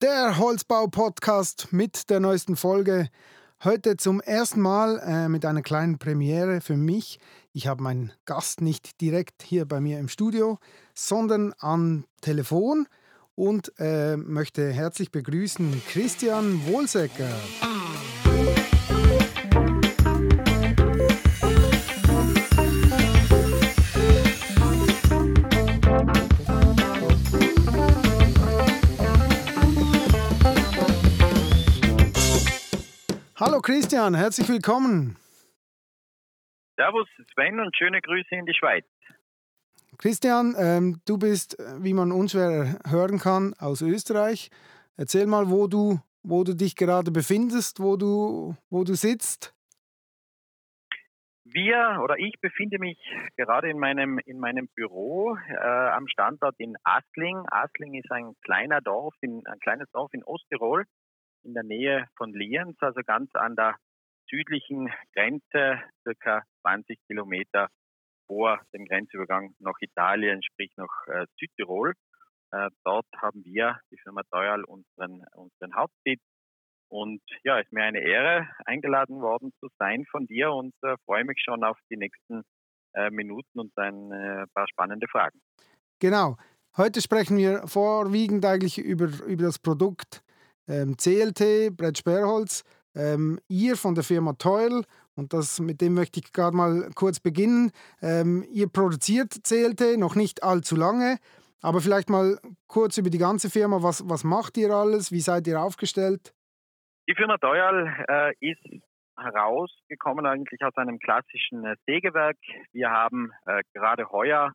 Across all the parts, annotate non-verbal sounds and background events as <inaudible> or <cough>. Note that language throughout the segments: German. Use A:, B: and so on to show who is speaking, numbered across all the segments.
A: Der Holzbau-Podcast mit der neuesten Folge. Heute zum ersten Mal äh, mit einer kleinen Premiere für mich. Ich habe meinen Gast nicht direkt hier bei mir im Studio, sondern am Telefon und äh, möchte herzlich begrüßen Christian Wohlsecker. Hallo Christian, herzlich willkommen.
B: Servus Sven und schöne Grüße in die Schweiz.
A: Christian, ähm, du bist, wie man unschwer hören kann, aus Österreich. Erzähl mal, wo du, wo du dich gerade befindest, wo du, wo du sitzt.
B: Wir oder ich befinde mich gerade in meinem, in meinem Büro äh, am Standort in Asling. Asling ist ein kleiner Dorf, in, ein kleines Dorf in Osttirol in der Nähe von Lienz, also ganz an der südlichen Grenze, circa 20 Kilometer vor dem Grenzübergang nach Italien, sprich nach äh, Südtirol. Äh, dort haben wir, die Firma Teuerl, unseren, unseren Hauptsitz. Und ja, es ist mir eine Ehre, eingeladen worden zu sein von dir und äh, freue mich schon auf die nächsten äh, Minuten und ein äh, paar spannende Fragen.
A: Genau. Heute sprechen wir vorwiegend eigentlich über, über das Produkt ähm, CLT, Brett Sperrholz, ähm, ihr von der Firma Teul, und das, mit dem möchte ich gerade mal kurz beginnen. Ähm, ihr produziert CLT noch nicht allzu lange, aber vielleicht mal kurz über die ganze Firma. Was, was macht ihr alles? Wie seid ihr aufgestellt?
B: Die Firma Teuerl äh, ist herausgekommen eigentlich aus einem klassischen äh, Sägewerk. Wir haben äh, gerade heuer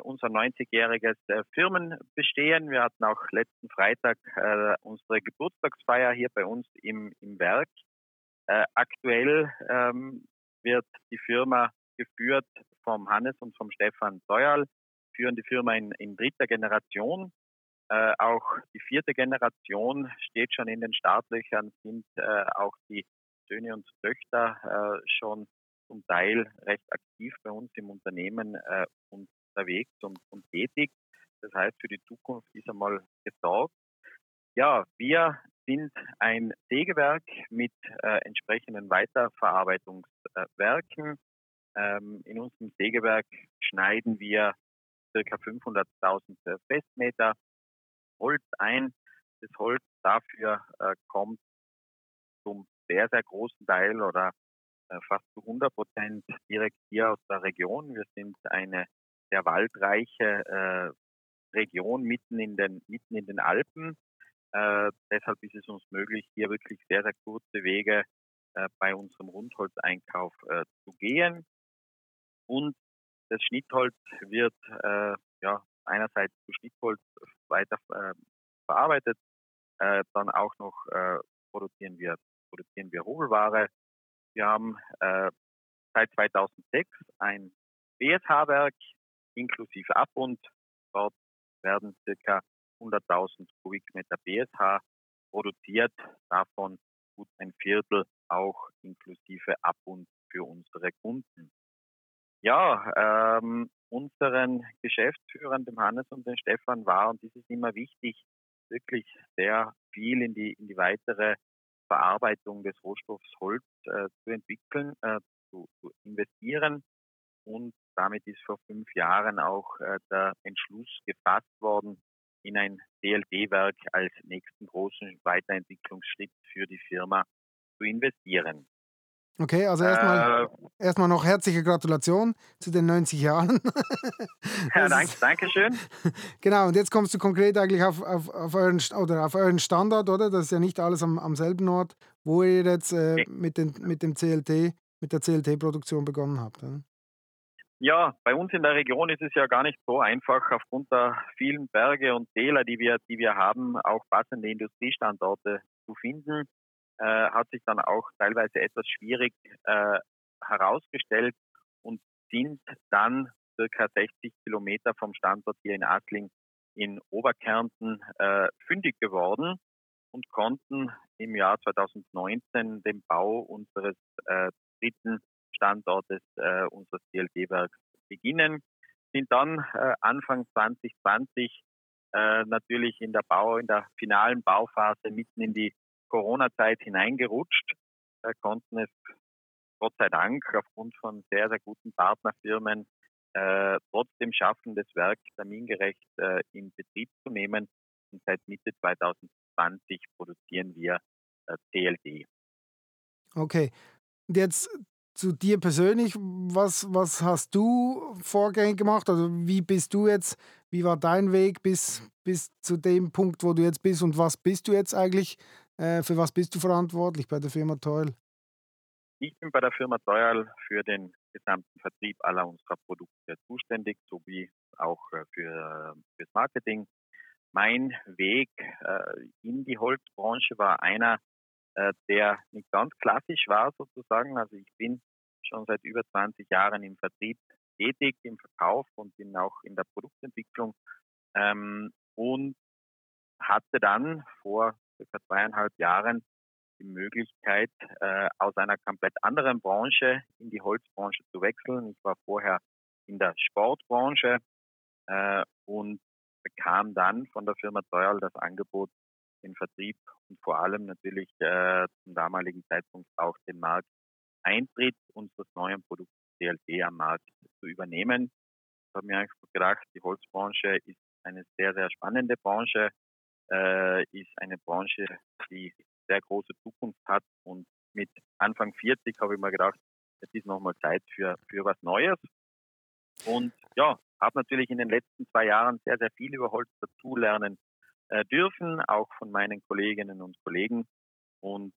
B: unser 90-jähriges äh, Firmenbestehen. Wir hatten auch letzten Freitag äh, unsere Geburtstagsfeier hier bei uns im, im Werk. aktuell ähm, wird die Firma geführt vom Hannes und vom Stefan Seuerl, führen die Firma in, in dritter Generation. Äh, auch die vierte Generation steht schon in den Startlöchern, sind äh, auch die Söhne und Töchter äh, schon zum Teil recht aktiv bei uns im Unternehmen und unterwegs und, und tätig. Das heißt, für die Zukunft ist einmal gesorgt. Ja, wir sind ein Sägewerk mit äh, entsprechenden Weiterverarbeitungswerken. Ähm, in unserem Sägewerk schneiden wir ca. 500.000 Festmeter Holz ein. Das Holz dafür äh, kommt zum sehr, sehr großen Teil oder äh, fast zu 100 Prozent direkt hier aus der Region. Wir sind eine sehr waldreiche äh, Region mitten in den, mitten in den Alpen. Äh, deshalb ist es uns möglich, hier wirklich sehr, sehr kurze Wege äh, bei unserem Rundholzeinkauf äh, zu gehen. Und das Schnittholz wird äh, ja, einerseits zu Schnittholz weiter äh, verarbeitet, dann auch noch produzieren wir produzieren wir Hobelware. Wir haben seit 2006 ein BSH-Werk inklusive Abbund. Dort werden circa 100.000 Kubikmeter BSH produziert, davon gut ein Viertel auch inklusive Abbund für unsere Kunden. Ja, ähm, unseren Geschäftsführern, dem Hannes und dem Stefan, war, und das ist immer wichtig, wirklich sehr viel in die, in die weitere Verarbeitung des Rohstoffs Holz äh, zu entwickeln, äh, zu, zu investieren. Und damit ist vor fünf Jahren auch äh, der Entschluss gefasst worden, in ein DLD-Werk als nächsten großen Weiterentwicklungsschritt für die Firma zu investieren.
A: Okay, also erstmal, äh, erstmal noch herzliche Gratulation zu den 90 Jahren. <laughs>
B: ja, danke, danke schön.
A: Genau, und jetzt kommst du konkret eigentlich auf, auf, auf, euren, oder auf euren Standort, oder? Das ist ja nicht alles am, am selben Ort, wo ihr jetzt äh, mit, den, mit dem CLT, mit der CLT-Produktion begonnen habt. Oder?
B: Ja, bei uns in der Region ist es ja gar nicht so einfach, aufgrund der vielen Berge und Täler, die wir, die wir haben, auch passende Industriestandorte zu finden. Äh, hat sich dann auch teilweise etwas schwierig äh, herausgestellt und sind dann circa 60 Kilometer vom Standort hier in Asling in Oberkärnten äh, fündig geworden und konnten im Jahr 2019 den Bau unseres äh, dritten Standortes äh, unseres CLD-Werks beginnen, sind dann äh, Anfang 2020 äh, natürlich in der Bau, in der finalen Bauphase mitten in die Corona-Zeit hineingerutscht, äh, konnten es Gott sei Dank aufgrund von sehr, sehr guten Partnerfirmen äh, trotzdem schaffen, das Werk termingerecht äh, in Betrieb zu nehmen. Und seit Mitte 2020 produzieren wir äh, CLD.
A: Okay. Und jetzt zu dir persönlich, was, was hast du vorgängig gemacht? Also wie bist du jetzt, wie war dein Weg bis, bis zu dem Punkt, wo du jetzt bist und was bist du jetzt eigentlich, äh, für was bist du verantwortlich bei der Firma Toil?
B: Ich bin bei der Firma Teuerl für den gesamten Vertrieb aller unserer Produkte zuständig, sowie auch äh, für das Marketing. Mein Weg äh, in die Holzbranche war einer, der nicht ganz klassisch war sozusagen. Also ich bin schon seit über 20 Jahren im Vertrieb tätig, im Verkauf und bin auch in der Produktentwicklung ähm, und hatte dann vor circa zweieinhalb Jahren die Möglichkeit, äh, aus einer komplett anderen Branche in die Holzbranche zu wechseln. Ich war vorher in der Sportbranche äh, und bekam dann von der Firma Teuerl das Angebot, den Vertrieb und vor allem natürlich äh, zum damaligen Zeitpunkt auch den Markteintritt unseres neuen Produkts CLT am Markt zu übernehmen. Ich habe mir einfach gedacht, die Holzbranche ist eine sehr, sehr spannende Branche, äh, ist eine Branche, die sehr große Zukunft hat. Und mit Anfang 40 habe ich mir gedacht, es ist nochmal Zeit für, für was Neues. Und ja, habe natürlich in den letzten zwei Jahren sehr, sehr viel über Holz dazulernen äh, dürfen, auch von meinen Kolleginnen und Kollegen und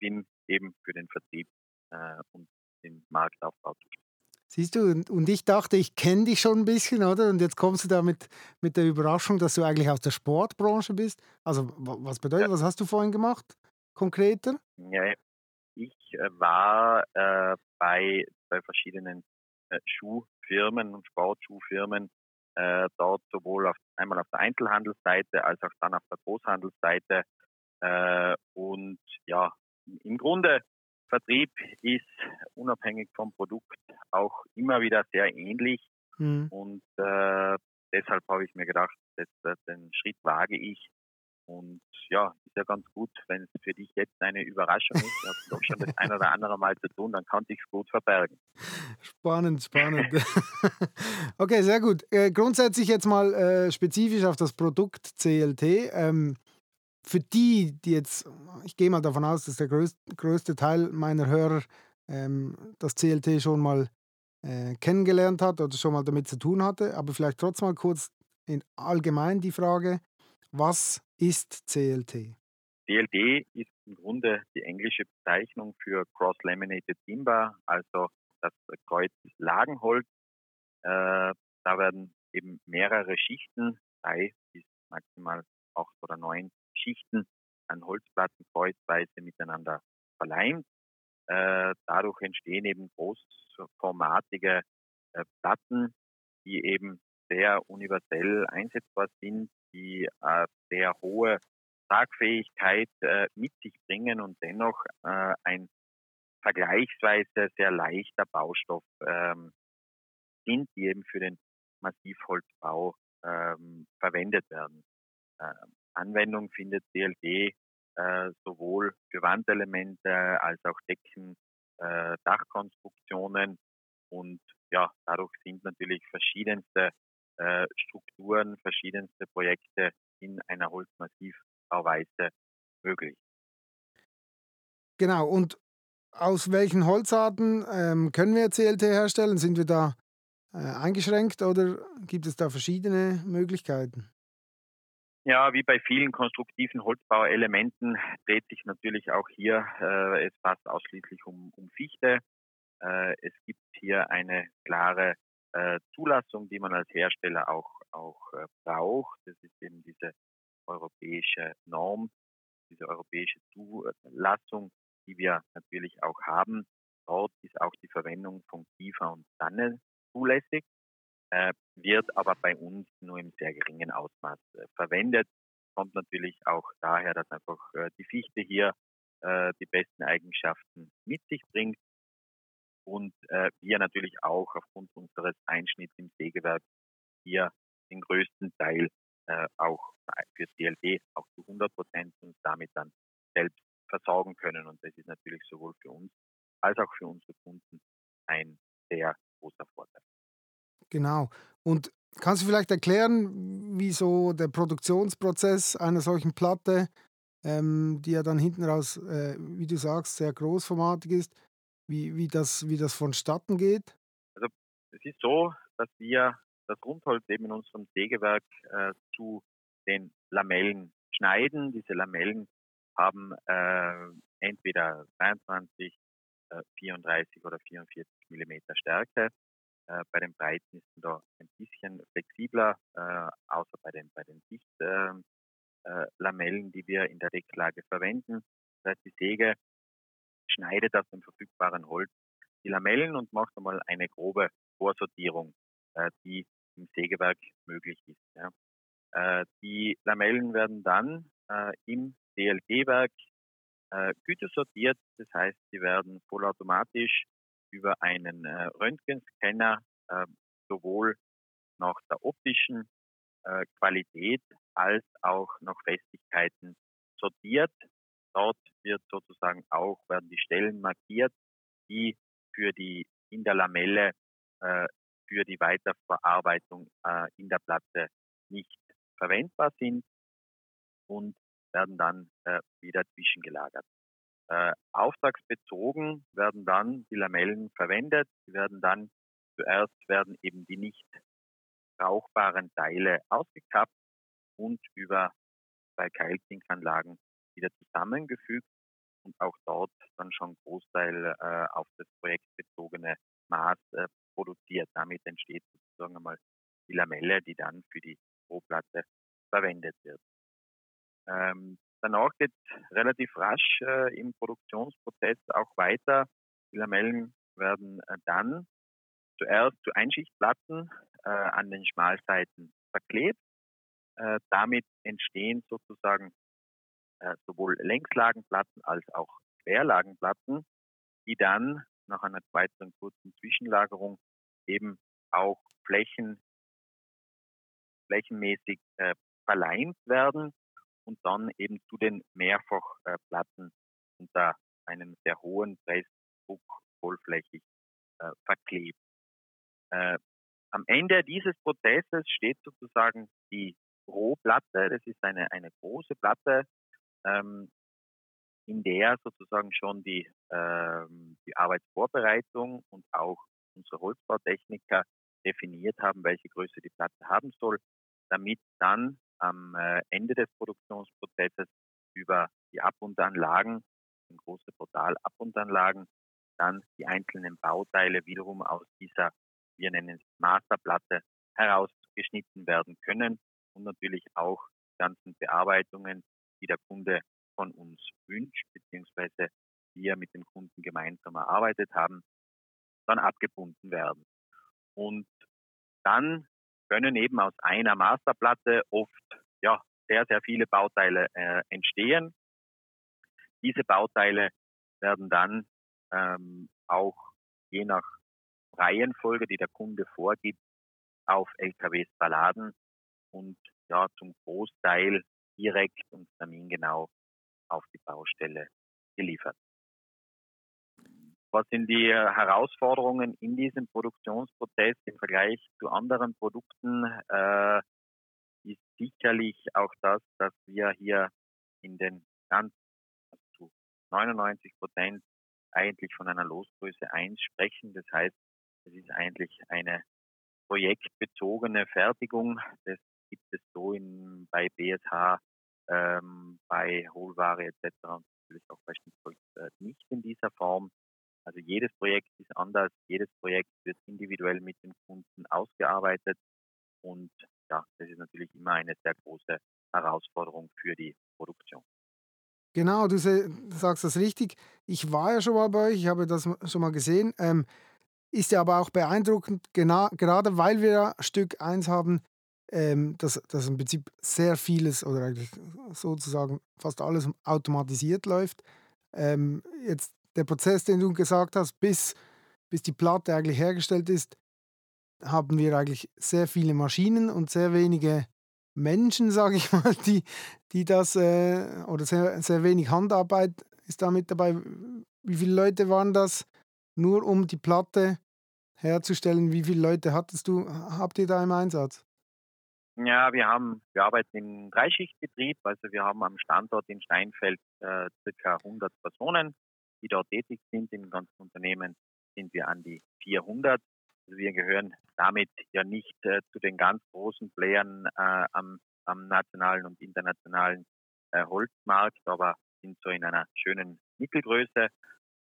B: bin eben für den Vertrieb äh, und den Marktaufbau zuständig.
A: Siehst du, und ich dachte, ich kenne dich schon ein bisschen, oder? Und jetzt kommst du da mit, mit der Überraschung, dass du eigentlich aus der Sportbranche bist. Also, was bedeutet, ja. was hast du vorhin gemacht? Konkreter?
B: Ja, ich äh, war äh, bei, bei verschiedenen äh, Schuhfirmen und Sportschuhfirmen äh, dort sowohl auf, einmal auf der Einzelhandelsseite als auch dann auf der Großhandelsseite. Äh, und ja, im Grunde Vertrieb ist unabhängig vom Produkt auch immer wieder sehr ähnlich. Mhm. Und äh, deshalb habe ich mir gedacht, das, das, den Schritt wage ich. Und ja, ist ja ganz gut, wenn es für dich jetzt eine Überraschung ist. Ich habe doch schon das ein oder andere Mal zu tun, dann kann ich es gut verbergen.
A: Spannend, spannend. <laughs> okay, sehr gut. Äh, grundsätzlich jetzt mal äh, spezifisch auf das Produkt CLT. Ähm, für die, die jetzt, ich gehe mal davon aus, dass der größte, größte Teil meiner Hörer ähm, das CLT schon mal äh, kennengelernt hat oder schon mal damit zu tun hatte, aber vielleicht trotzdem mal kurz in allgemein die Frage, was ist CLT?
B: CLT ist im Grunde die englische Bezeichnung für Cross-Laminated Timber, also das Kreuzlagenholz. Äh, da werden eben mehrere Schichten, drei bis maximal acht oder neun Schichten an Holzplatten kreuzweise miteinander verleimt. Äh, dadurch entstehen eben großformatige äh, Platten, die eben sehr universell einsetzbar sind, die äh, sehr hohe Tragfähigkeit äh, mit sich bringen und dennoch äh, ein vergleichsweise sehr leichter Baustoff ähm, sind, die eben für den Massivholzbau ähm, verwendet werden. Ähm, Anwendung findet CLD äh, sowohl für Wandelemente als auch Decken, äh, Dachkonstruktionen und ja, dadurch sind natürlich verschiedenste äh, Strukturen, verschiedenste Projekte in einer Holzmassivbauweise möglich.
A: Genau, und aus welchen Holzarten ähm, können wir CLT herstellen? Sind wir da äh, eingeschränkt oder gibt es da verschiedene Möglichkeiten?
B: Ja, wie bei vielen konstruktiven Holzbauelementen dreht sich natürlich auch hier äh, es fast ausschließlich um, um Fichte. Äh, es gibt hier eine klare äh, Zulassung, die man als Hersteller auch, auch äh, braucht. Das ist eben diese europäische Norm, diese europäische Zulassung, die wir natürlich auch haben. Dort ist auch die Verwendung von Kiefer und Tanne zulässig äh, wird aber bei uns nur im sehr geringen Ausmaß äh, verwendet. Kommt natürlich auch daher, dass einfach äh, die Fichte hier die besten Eigenschaften mit sich bringt und äh, wir natürlich auch aufgrund unseres Einschnitts im Sägewerk hier den größten Teil äh, auch für CLD auch zu 100 Prozent uns damit dann selbst versorgen können. Und das ist natürlich sowohl für uns als auch für unsere Kunden ein sehr großer Vorteil.
A: Genau. Und kannst du vielleicht erklären, wie so der Produktionsprozess einer solchen Platte, ähm, die ja dann hinten raus, äh, wie du sagst, sehr großformatig ist, wie, wie, das, wie das vonstatten geht?
B: Also es ist so, dass wir das Rundholz eben in unserem Sägewerk äh, zu den Lamellen schneiden. Diese Lamellen haben äh, entweder 22, äh, 34 oder 44 Millimeter Stärke. Äh, bei den Breiten ist man da ein bisschen flexibler, äh, außer bei den, bei den Dichtlamellen, äh, die wir in der Decklage verwenden. Das heißt, die Säge schneidet aus dem verfügbaren Holz die Lamellen und macht einmal eine grobe Vorsortierung, äh, die im Sägewerk möglich ist. Ja. Äh, die Lamellen werden dann äh, im DLG-Werk äh, gütesortiert, das heißt, sie werden vollautomatisch über einen äh, Röntgenscanner äh, sowohl nach der optischen äh, Qualität als auch nach Festigkeiten sortiert. Dort wird sozusagen auch, werden die Stellen markiert, die für die in der Lamelle äh, für die Weiterverarbeitung äh, in der Platte nicht verwendbar sind und werden dann äh, wieder zwischengelagert. Äh, auftragsbezogen werden dann die Lamellen verwendet. Sie werden dann zuerst werden eben die nicht brauchbaren Teile ausgekappt und über zwei Keilzinkanlagen wieder zusammengefügt und auch dort dann schon Großteil äh, auf das projektbezogene Maß äh, produziert. Damit entsteht sozusagen einmal die Lamelle, die dann für die Rohplatte verwendet wird. Ähm, danach geht relativ rasch äh, im Produktionsprozess auch weiter. Die Lamellen werden äh, dann zuerst zu Einschichtplatten äh, an den Schmalseiten verklebt. Äh, damit entstehen sozusagen sowohl Längslagenplatten als auch Querlagenplatten, die dann nach einer weiteren kurzen Zwischenlagerung eben auch Flächen, flächenmäßig äh, verleimt werden und dann eben zu den Mehrfachplatten unter einem sehr hohen Pressdruck vollflächig äh, verklebt. Äh, am Ende dieses Prozesses steht sozusagen die Rohplatte. Das ist eine, eine große Platte, ähm, in der sozusagen schon die, ähm, die Arbeitsvorbereitung und auch unsere Holzbautechniker definiert haben, welche Größe die Platte haben soll, damit dann am äh, Ende des Produktionsprozesses über die Abundanlagen, ein großes Portal Abundanlagen, dann die einzelnen Bauteile wiederum aus dieser, wir nennen es Masterplatte, herausgeschnitten werden können und natürlich auch die ganzen Bearbeitungen, die der Kunde von uns wünscht, beziehungsweise wir mit dem Kunden gemeinsam erarbeitet haben, dann abgebunden werden. Und dann können eben aus einer Masterplatte oft ja, sehr, sehr viele Bauteile äh, entstehen. Diese Bauteile werden dann ähm, auch je nach Reihenfolge, die der Kunde vorgibt, auf LKWs verladen und ja zum Großteil direkt und termingenau auf die Baustelle geliefert. Was sind die Herausforderungen in diesem Produktionsprozess im Vergleich zu anderen Produkten? Äh, ist sicherlich auch das, dass wir hier in den ganz zu 99 Prozent eigentlich von einer Losgröße 1 sprechen. Das heißt, es ist eigentlich eine projektbezogene Fertigung. Das gibt es so in, bei BSH, ähm, bei Hohlware etc. und natürlich auch bei Schnittholz äh, nicht in dieser Form. Also jedes Projekt ist anders, jedes Projekt wird individuell mit dem Kunden ausgearbeitet und ja, das ist natürlich immer eine sehr große Herausforderung für die Produktion.
A: Genau, du sagst das richtig. Ich war ja schon mal bei euch, ich habe das schon mal gesehen. Ähm, ist ja aber auch beeindruckend, genau, gerade weil wir Stück 1 haben, ähm, dass, dass im Prinzip sehr vieles oder eigentlich sozusagen fast alles automatisiert läuft. Ähm, jetzt der Prozess, den du gesagt hast, bis, bis die Platte eigentlich hergestellt ist, haben wir eigentlich sehr viele Maschinen und sehr wenige Menschen, <laughs> sage ich mal, die, die das, äh, oder sehr, sehr wenig Handarbeit ist da mit dabei. Wie viele Leute waren das, nur um die Platte herzustellen? Wie viele Leute hattest du, habt ihr da im Einsatz?
B: Ja, wir haben, wir arbeiten im Dreischichtbetrieb, also wir haben am Standort in Steinfeld äh, ca. 100 Personen, die dort tätig sind. Im ganzen Unternehmen sind wir an die 400. Also wir gehören damit ja nicht äh, zu den ganz großen Playern äh, am, am, nationalen und internationalen äh, Holzmarkt, aber sind so in einer schönen Mittelgröße.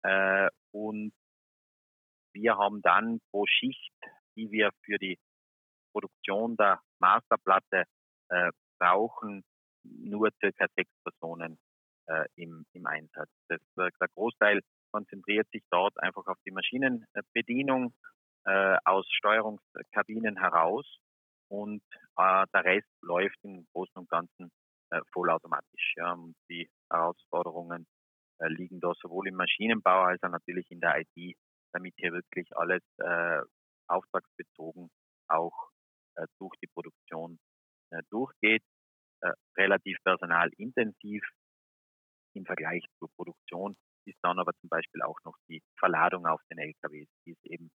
B: Äh, und wir haben dann pro Schicht, die wir für die Produktion der Masterplatte äh, brauchen nur circa sechs Personen äh, im, im Einsatz. Das, äh, der Großteil konzentriert sich dort einfach auf die Maschinenbedienung äh, aus Steuerungskabinen heraus und äh, der Rest läuft im Großen und Ganzen äh, vollautomatisch. Ja. Die Herausforderungen äh, liegen da sowohl im Maschinenbau als auch natürlich in der IT, damit hier wirklich alles äh, auftragsbezogen auch durch die Produktion äh, durchgeht. Äh, relativ personalintensiv im Vergleich zur Produktion ist dann aber zum Beispiel auch noch die Verladung auf den LKWs, die es eben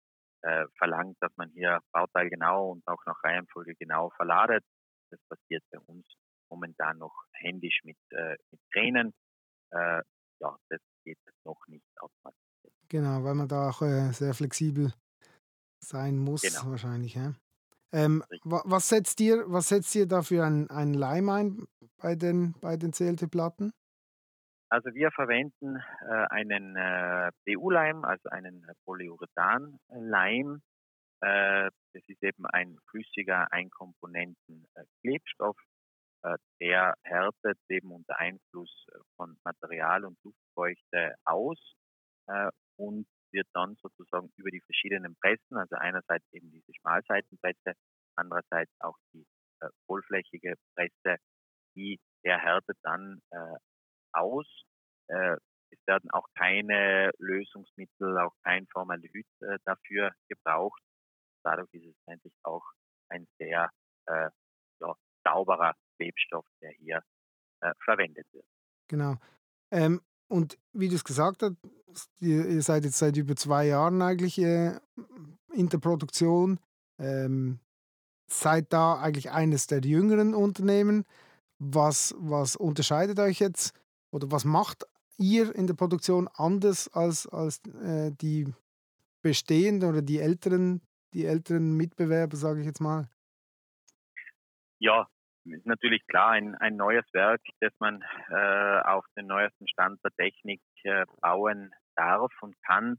B: äh, verlangt, dass man hier bauteilgenau und auch nach Reihenfolge genau verladet. Das passiert bei uns momentan noch händisch mit, äh, mit Kränen. Äh, ja, das geht noch nicht automatisiert.
A: Genau, weil man da auch sehr flexibel sein muss, genau. wahrscheinlich. Ja? Ähm, was, setzt ihr, was setzt ihr da für einen, einen Leim ein bei den, bei den CLT-Platten?
B: Also wir verwenden äh, einen äh, PU-Leim, also einen Polyurethan-Leim. Äh, das ist eben ein flüssiger Einkomponenten-Klebstoff. Äh, der härtet eben unter Einfluss von Material und Luftfeuchte aus äh, und wird dann sozusagen über die verschiedenen Pressen, also einerseits eben diese Schmalseitenpresse, andererseits auch die äh, vollflächige Presse, die der härtet dann äh, aus. Äh, es werden auch keine Lösungsmittel, auch kein Formaldehyd äh, dafür gebraucht. Dadurch ist es eigentlich auch ein sehr äh, ja, sauberer Klebstoff, der hier äh, verwendet wird.
A: Genau. Ähm, und wie du es gesagt hast, ihr, seid jetzt seit über zwei Jahren eigentlich äh, in der Produktion. Ähm, seid da eigentlich eines der jüngeren Unternehmen. Was, was unterscheidet euch jetzt oder was macht ihr in der Produktion anders als, als äh, die bestehenden oder die älteren, die älteren Mitbewerber, sage ich jetzt mal?
B: Ja, ist natürlich klar, ein, ein neues Werk, das man äh, auf den neuesten Stand der Technik äh, bauen darf und kann,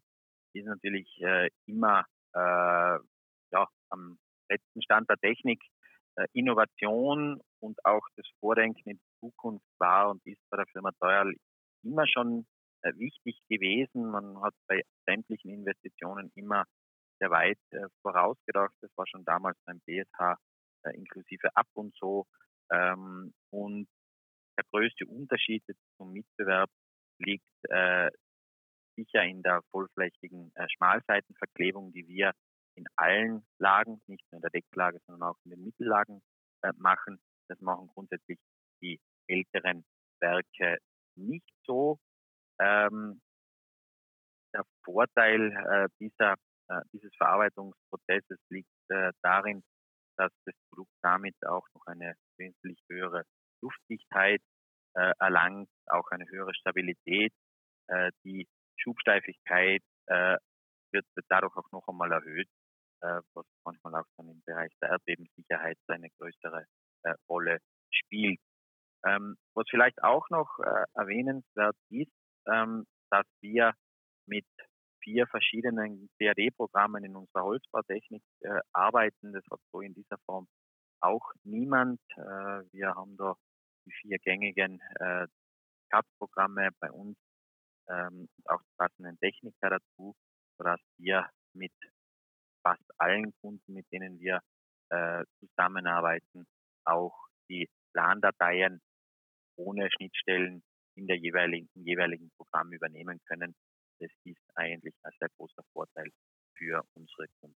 B: ist natürlich äh, immer äh, ja, am letzten Stand der Technik. Äh, Innovation und auch das Vordenken in die Zukunft war und ist bei der Firma Teuer immer schon äh, wichtig gewesen. Man hat bei sämtlichen Investitionen immer sehr weit vorausgedacht. Das war schon damals beim BSH äh, inklusive Ab und so. Ähm, und der größte Unterschied zum Mitbewerb liegt äh, sicher in der vollflächigen äh, Schmalseitenverklebung, die wir in allen Lagen, nicht nur in der Decklage, sondern auch in den Mittellagen äh, machen. Das machen grundsätzlich die älteren Werke nicht so. Ähm, der Vorteil äh, dieser, äh, dieses Verarbeitungsprozesses liegt äh, darin, dass das Produkt damit auch noch eine wesentlich höhere Luftdichtheit äh, erlangt, auch eine höhere Stabilität. Äh, die Schubsteifigkeit äh, wird dadurch auch noch einmal erhöht, äh, was manchmal auch dann im Bereich der Erdbebensicherheit eine größere äh, Rolle spielt. Ähm, was vielleicht auch noch äh, erwähnenswert ist, ähm, dass wir mit vier verschiedenen CAD-Programmen in unserer Holzbautechnik äh, arbeiten. Das hat so in dieser Form auch niemand. Äh, wir haben da die vier gängigen äh, CAD-Programme bei uns ähm, und auch die passenden Techniker dazu, sodass wir mit fast allen Kunden, mit denen wir äh, zusammenarbeiten, auch die Plandateien ohne Schnittstellen in der jeweiligen, im jeweiligen Programm übernehmen können das ist eigentlich ein sehr großer Vorteil für unsere Kunden.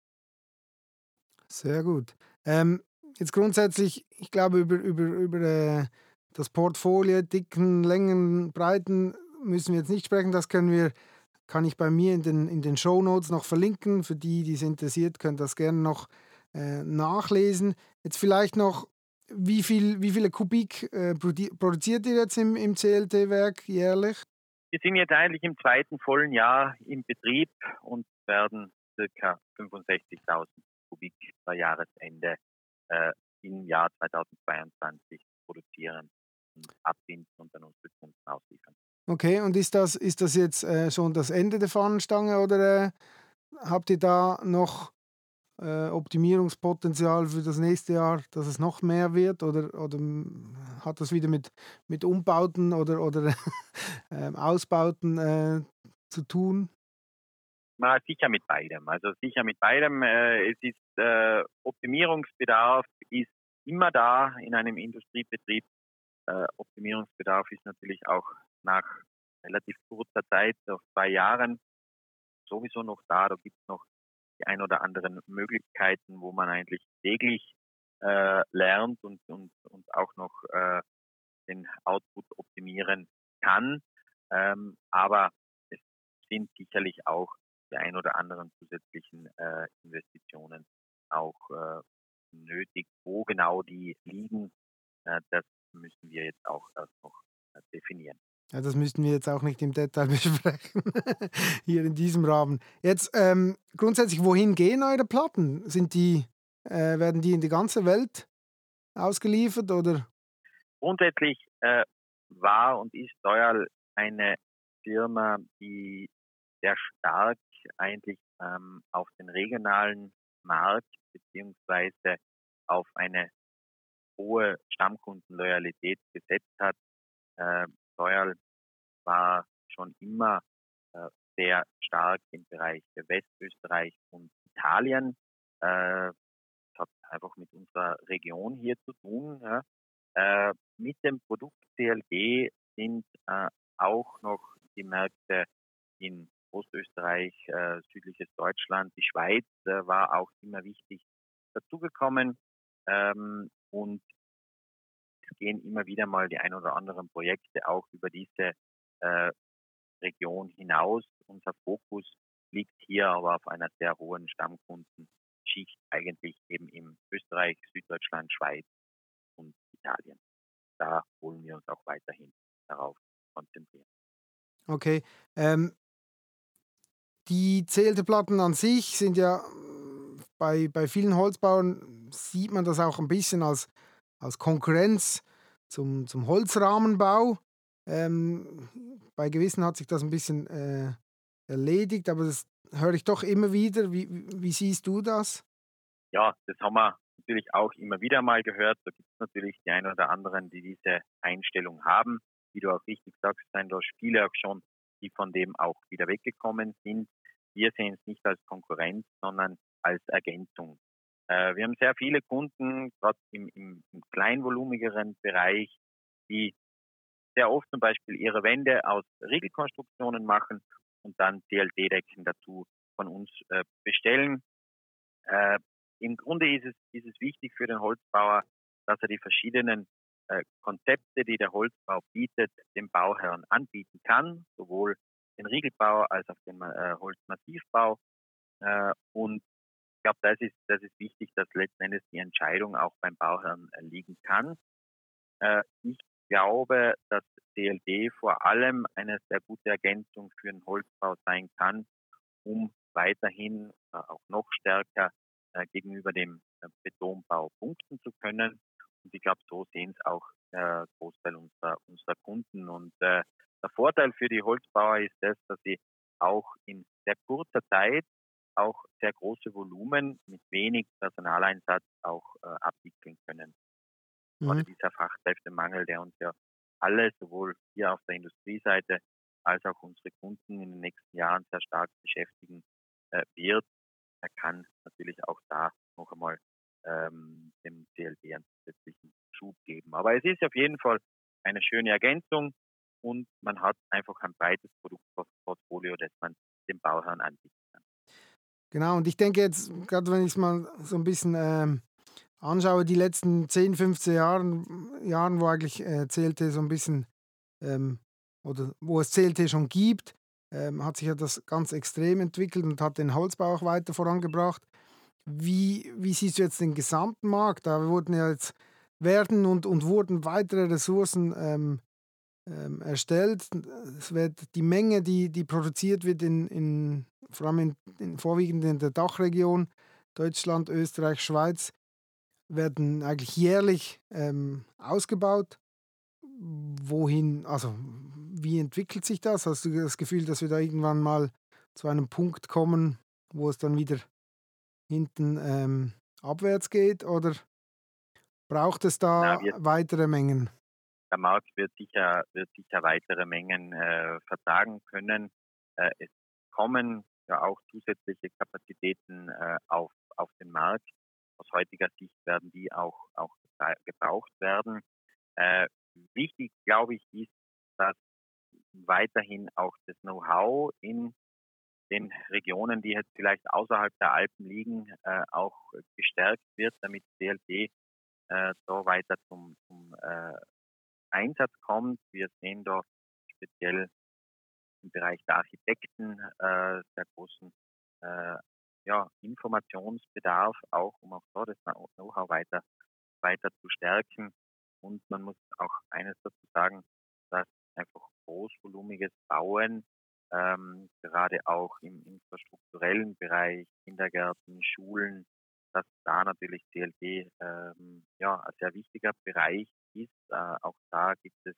A: Sehr gut. Ähm, jetzt grundsätzlich, ich glaube, über, über, über äh, das Portfolio, Dicken, Längen, Breiten müssen wir jetzt nicht sprechen. Das können wir, kann ich bei mir in den, in den Show Notes noch verlinken. Für die, die es interessiert, können das gerne noch äh, nachlesen. Jetzt vielleicht noch, wie, viel, wie viele Kubik äh, produziert ihr jetzt im, im CLT-Werk jährlich?
B: Wir sind jetzt eigentlich im zweiten vollen Jahr im Betrieb und werden ca. 65.000 Kubik bei Jahresende äh, im Jahr 2022 produzieren und abbinden und dann unsere Kunden ausliefern.
A: Okay, und ist das, ist das jetzt äh, schon das Ende der Fahnenstange oder äh, habt ihr da noch äh, Optimierungspotenzial für das nächste Jahr, dass es noch mehr wird? Oder, oder hm, hat das wieder mit, mit Umbauten oder, oder <laughs> ähm, Ausbauten äh, zu tun?
B: Na, sicher mit beidem. Also sicher mit beidem. Äh, es ist äh, Optimierungsbedarf ist immer da in einem Industriebetrieb. Äh, Optimierungsbedarf ist natürlich auch nach relativ kurzer Zeit, nach zwei Jahren, sowieso noch da. Da gibt es noch die ein oder anderen Möglichkeiten, wo man eigentlich täglich äh, lernt und, und, und auch noch äh, den Output optimieren kann. Ähm, aber es sind sicherlich auch die ein oder anderen zusätzlichen äh, Investitionen auch äh, nötig. Wo genau die liegen, äh, das müssen wir jetzt auch erst noch äh, definieren.
A: Ja, das müssten wir jetzt auch nicht im Detail <laughs> besprechen, hier in diesem Rahmen. Jetzt ähm, grundsätzlich, wohin gehen eure Platten? Sind die, äh, werden die in die ganze Welt ausgeliefert oder?
B: Grundsätzlich äh, war und ist Doyle eine Firma, die sehr stark eigentlich ähm, auf den regionalen Markt beziehungsweise auf eine hohe Stammkundenloyalität gesetzt hat. Äh, Royal war schon immer äh, sehr stark im Bereich Westösterreich und Italien. Äh, das hat einfach mit unserer Region hier zu tun. Ja. Äh, mit dem Produkt CLG sind äh, auch noch die Märkte in Ostösterreich, äh, südliches Deutschland, die Schweiz äh, war auch immer wichtig dazugekommen. Ähm, und gehen immer wieder mal die ein oder anderen Projekte auch über diese äh, Region hinaus. Unser Fokus liegt hier aber auf einer sehr hohen Stammkundenschicht, eigentlich eben im Österreich, Süddeutschland, Schweiz und Italien. Da wollen wir uns auch weiterhin darauf konzentrieren.
A: Okay. Ähm, die Zählteplatten an sich sind ja bei, bei vielen Holzbauern sieht man das auch ein bisschen als, als Konkurrenz zum, zum Holzrahmenbau. Ähm, bei gewissen hat sich das ein bisschen äh, erledigt, aber das höre ich doch immer wieder. Wie, wie siehst du das?
B: Ja, das haben wir natürlich auch immer wieder mal gehört. Da gibt es natürlich die einen oder anderen, die diese Einstellung haben. Wie du auch richtig sagst, sind da viele auch schon, die von dem auch wieder weggekommen sind. Wir sehen es nicht als Konkurrenz, sondern als Ergänzung. Äh, wir haben sehr viele Kunden, gerade im, im, im kleinvolumigeren Bereich, die sehr oft zum Beispiel ihre Wände aus Riegelkonstruktionen machen und dann CLD-Decken dazu von uns äh, bestellen. Äh, Im Grunde ist es, ist es wichtig für den Holzbauer, dass er die verschiedenen äh, Konzepte, die der Holzbau bietet, dem Bauherrn anbieten kann, sowohl den Riegelbau als auch den äh, Holzmassivbau. Äh, und ich glaube, das ist, das ist wichtig, dass letzten Endes die Entscheidung auch beim Bauherrn äh, liegen kann. Äh, ich glaube, dass DLD vor allem eine sehr gute Ergänzung für den Holzbau sein kann, um weiterhin äh, auch noch stärker äh, gegenüber dem äh, Betonbau punkten zu können. Und ich glaube, so sehen es auch der Großteil unserer, unserer Kunden. Und äh, der Vorteil für die Holzbauer ist das, dass sie auch in sehr kurzer Zeit auch sehr große Volumen mit wenig Personaleinsatz auch äh, abwickeln können. Mhm. Gerade dieser Fachkräftemangel, der uns ja alle, sowohl hier auf der Industrieseite als auch unsere Kunden in den nächsten Jahren sehr stark beschäftigen äh, wird, er kann natürlich auch da noch einmal ähm, dem CLD einen zusätzlichen Schub geben. Aber es ist auf jeden Fall eine schöne Ergänzung und man hat einfach ein breites Produktportfolio, das man dem Bauherrn anbietet.
A: Genau, und ich denke jetzt, gerade wenn ich es mal so ein bisschen ähm, anschaue, die letzten 10, 15 Jahren, Jahren wo eigentlich äh, CLT so ein bisschen, ähm, oder wo es CLT schon gibt, ähm, hat sich ja das ganz extrem entwickelt und hat den Holzbau auch weiter vorangebracht. Wie, wie siehst du jetzt den gesamten Markt? Da wurden ja jetzt werden und, und wurden weitere Ressourcen ähm, ähm, erstellt. Es wird die Menge, die, die produziert wird, in, in, vor allem in, in, vorwiegend in der Dachregion, Deutschland, Österreich, Schweiz, werden eigentlich jährlich ähm, ausgebaut. Wohin, also wie entwickelt sich das? Hast du das Gefühl, dass wir da irgendwann mal zu einem Punkt kommen, wo es dann wieder hinten ähm, abwärts geht? Oder braucht es da Na, weitere Mengen?
B: Der Markt wird sicher, wird sicher weitere Mengen äh, vertragen können. Äh, es kommen ja auch zusätzliche Kapazitäten äh, auf, auf den Markt. Aus heutiger Sicht werden die auch, auch gebraucht werden. Äh, wichtig, glaube ich, ist, dass weiterhin auch das Know-how in den Regionen, die jetzt vielleicht außerhalb der Alpen liegen, äh, auch gestärkt wird, damit CLT äh, da weiter zum, zum äh, Einsatz kommt. Wir sehen da speziell im Bereich der Architekten äh, sehr großen äh, ja, Informationsbedarf, auch um auch da das Know-how weiter, weiter zu stärken. Und man muss auch eines dazu sagen, dass einfach großvolumiges Bauen, ähm, gerade auch im infrastrukturellen Bereich, Kindergärten, Schulen, dass da natürlich CLD ähm, ja, ein sehr wichtiger Bereich ist. Äh, auch da gibt es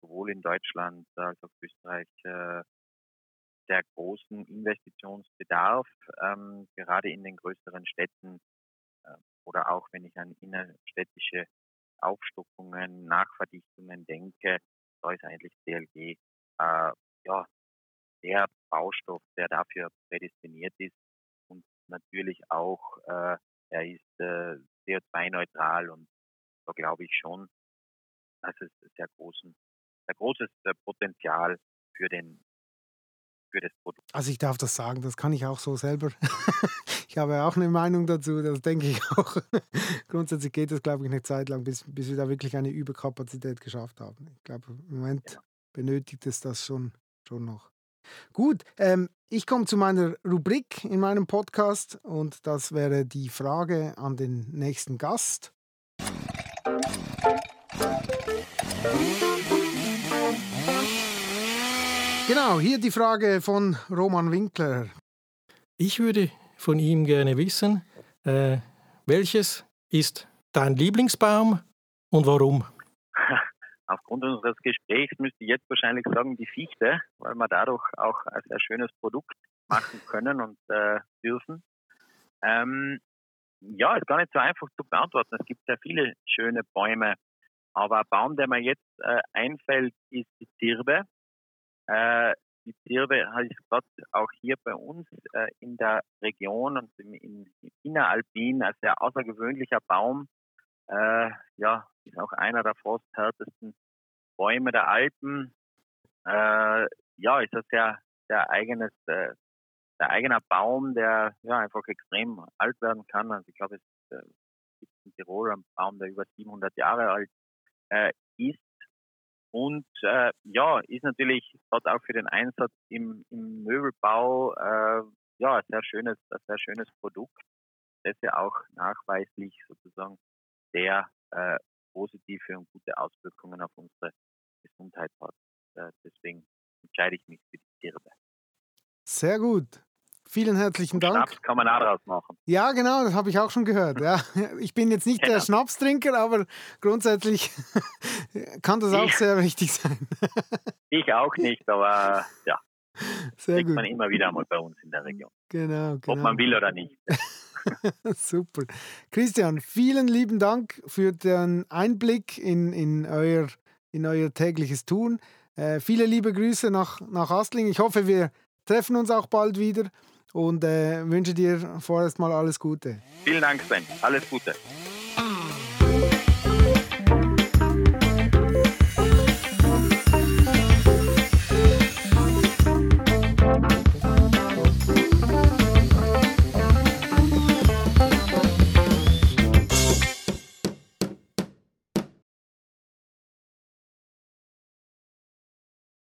B: sowohl in Deutschland als auch Österreich äh, sehr großen Investitionsbedarf, ähm, gerade in den größeren Städten äh, oder auch wenn ich an innerstädtische Aufstockungen, Nachverdichtungen denke, da ist eigentlich DLG äh, ja, der Baustoff, der dafür prädestiniert ist und natürlich auch, äh, er ist äh, CO2-neutral und da glaube ich schon, dass es sehr großen, sehr großes Potenzial für den für das Produkt.
A: Also ich darf das sagen, das kann ich auch so selber. <laughs> ich habe auch eine Meinung dazu, das denke ich auch. <laughs> Grundsätzlich geht es, glaube ich, eine Zeit lang, bis, bis wir da wirklich eine Überkapazität geschafft haben. Ich glaube, im Moment genau. benötigt es das schon, schon noch. Gut, ähm, ich komme zu meiner Rubrik in meinem Podcast und das wäre die Frage an den nächsten Gast. Genau, hier die Frage von Roman Winkler.
C: Ich würde von ihm gerne wissen, äh, welches ist dein Lieblingsbaum und warum? <laughs>
B: Aufgrund unseres Gesprächs müsste ich jetzt wahrscheinlich sagen die Fichte, weil wir dadurch auch ein sehr schönes Produkt machen können und äh, dürfen. Ähm, ja, ist gar nicht so einfach zu beantworten. Es gibt sehr viele schöne Bäume, aber ein Baum, der mir jetzt äh, einfällt, ist die Zirbe. Äh, die Zirbe ist gerade auch hier bei uns äh, in der Region und im, im Inneralpin ein sehr außergewöhnlicher Baum. Äh, ja, ist auch einer der frosthärtesten Bäume der Alpen. Äh, ja, ist ein sehr, sehr eigenes, äh, der eigener Baum, der ja einfach extrem alt werden kann. Also ich glaube, es äh, gibt in Tirol einen Baum, der über 700 Jahre alt äh, ist. Und äh, ja, ist natürlich dort auch für den Einsatz im, im Möbelbau äh, ja ein sehr schönes, ein sehr schönes Produkt, das ja auch nachweislich sozusagen sehr äh, positive und gute Auswirkungen auf unsere Gesundheit hat. Äh, deswegen entscheide ich mich für die Zirbe.
A: Sehr gut. Vielen herzlichen Dank.
B: Schnaps kann man auch draus machen.
A: Ja, genau, das habe ich auch schon gehört. Ja. Ich bin jetzt nicht genau. der Schnapstrinker, aber grundsätzlich <laughs> kann das auch ich, sehr wichtig sein. <laughs>
B: ich auch nicht, aber ja. Sehr kriegt gut. man immer wieder einmal bei uns in der Region.
A: Genau, genau.
B: Ob man will oder nicht. <laughs>
A: Super. Christian, vielen lieben Dank für den Einblick in, in, euer, in euer tägliches Tun. Äh, viele liebe Grüße nach, nach Astling. Ich hoffe, wir treffen uns auch bald wieder und äh, wünsche dir vorerst mal alles Gute.
B: Vielen Dank, Sven. Alles Gute.